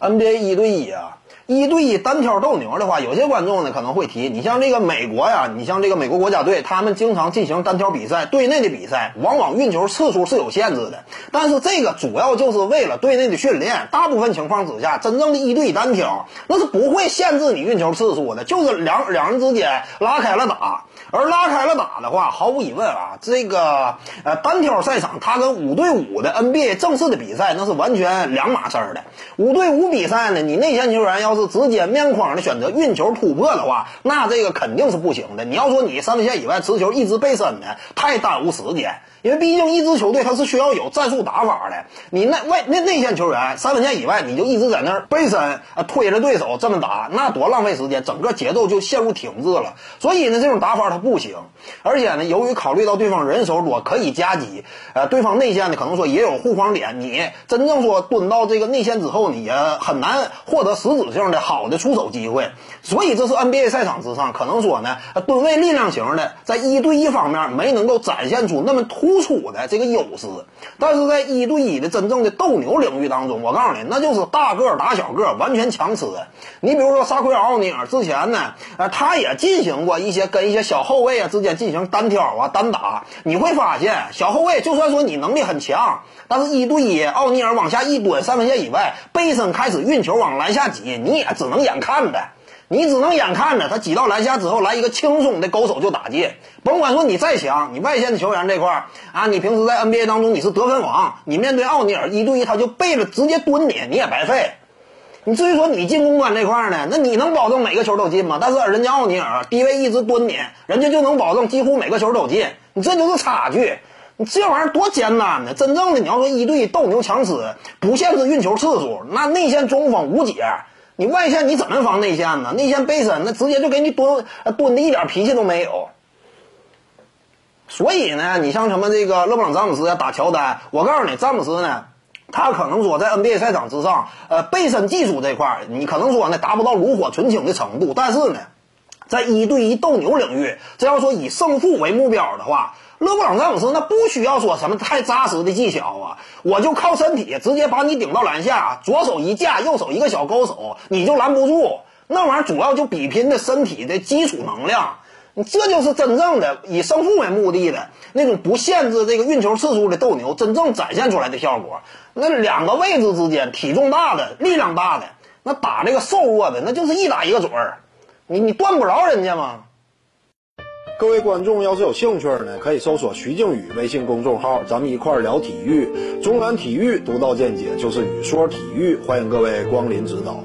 NBA 一对一啊。一对一单挑斗牛的话，有些观众呢可能会提，你像这个美国呀，你像这个美国国家队，他们经常进行单挑比赛，队内的比赛往往运球次数是有限制的。但是这个主要就是为了队内的训练，大部分情况之下，真正的一对一单挑那是不会限制你运球次数的，就是两两人之间拉开了打。而拉开了打的话，毫无疑问啊，这个呃单挑赛场它跟五对五的 NBA 正式的比赛那是完全两码事儿的。五对五比赛呢，你内线球员要是直接面框的选择运球突破的话，那这个肯定是不行的。你要说你三分线以外持球一直背身的，太耽误时间。因为毕竟一支球队它是需要有战术打法的，你那外内内线球员三分线以外，你就一直在那儿背身啊推着对手这么打，那多浪费时间，整个节奏就陷入停滞了。所以呢，这种打法它不行。而且呢，由于考虑到对方人手多，可以夹击，呃，对方内线呢可能说也有护框点，你真正说蹲到这个内线之后，你也很难获得实质性的好的出手机会。所以这是 NBA 赛场之上，可能说呢，吨位力量型的在一对一方面没能够展现出那么突。出的这个优势，但是在一对一的真正的斗牛领域当中，我告诉你，那就是大个打小个，完全强吃。你比如说萨奎尔奥尼尔之前呢，呃，他也进行过一些跟一些小后卫啊之间进行单挑啊单打。你会发现，小后卫就算说你能力很强，但是一对一，奥尼尔往下一蹲，三分线以外背身开始运球往篮下挤，你也只能眼看着。你只能眼看着他挤到篮下之后来一个轻松的勾手就打进，甭管说你再强，你外线的球员这块儿啊，你平时在 NBA 当中你是得分王，你面对奥尼尔一对一他就背着直接蹲你，你也白费。你至于说你进攻端这块呢，那你能保证每个球都进吗？但是人家奥尼尔低位一直蹲你，人家就能保证几乎每个球都进，你这就是差距。你这玩意儿多简单呢！真正的你要说一对一斗牛强吃，不限制运球次数，那内线中锋无解。你外线你怎么防内线呢？内线背身那直接就给你蹲蹲的一点脾气都没有。所以呢，你像什么这个勒布朗詹姆斯呀打乔丹，我告诉你，詹姆斯呢，他可能说在 NBA 赛场之上，呃，背身技术这块，你可能说呢达不到炉火纯青的程度，但是呢，在一对一斗牛领域，这要说以胜负为目标的话。勒布朗詹姆斯那不需要说什么太扎实的技巧啊，我就靠身体直接把你顶到篮下，左手一架，右手一个小勾手，你就拦不住。那玩意儿主要就比拼的身体的基础能量，这就是真正的以胜负为目的的那种不限制这个运球次数的斗牛，真正展现出来的效果。那两个位置之间，体重大的、力量大的，那打那个瘦弱的，那就是一打一个准儿，你你断不着人家吗？各位观众要是有兴趣呢，可以搜索徐静宇微信公众号，咱们一块儿聊体育。中南体育独到见解就是语说体育，欢迎各位光临指导。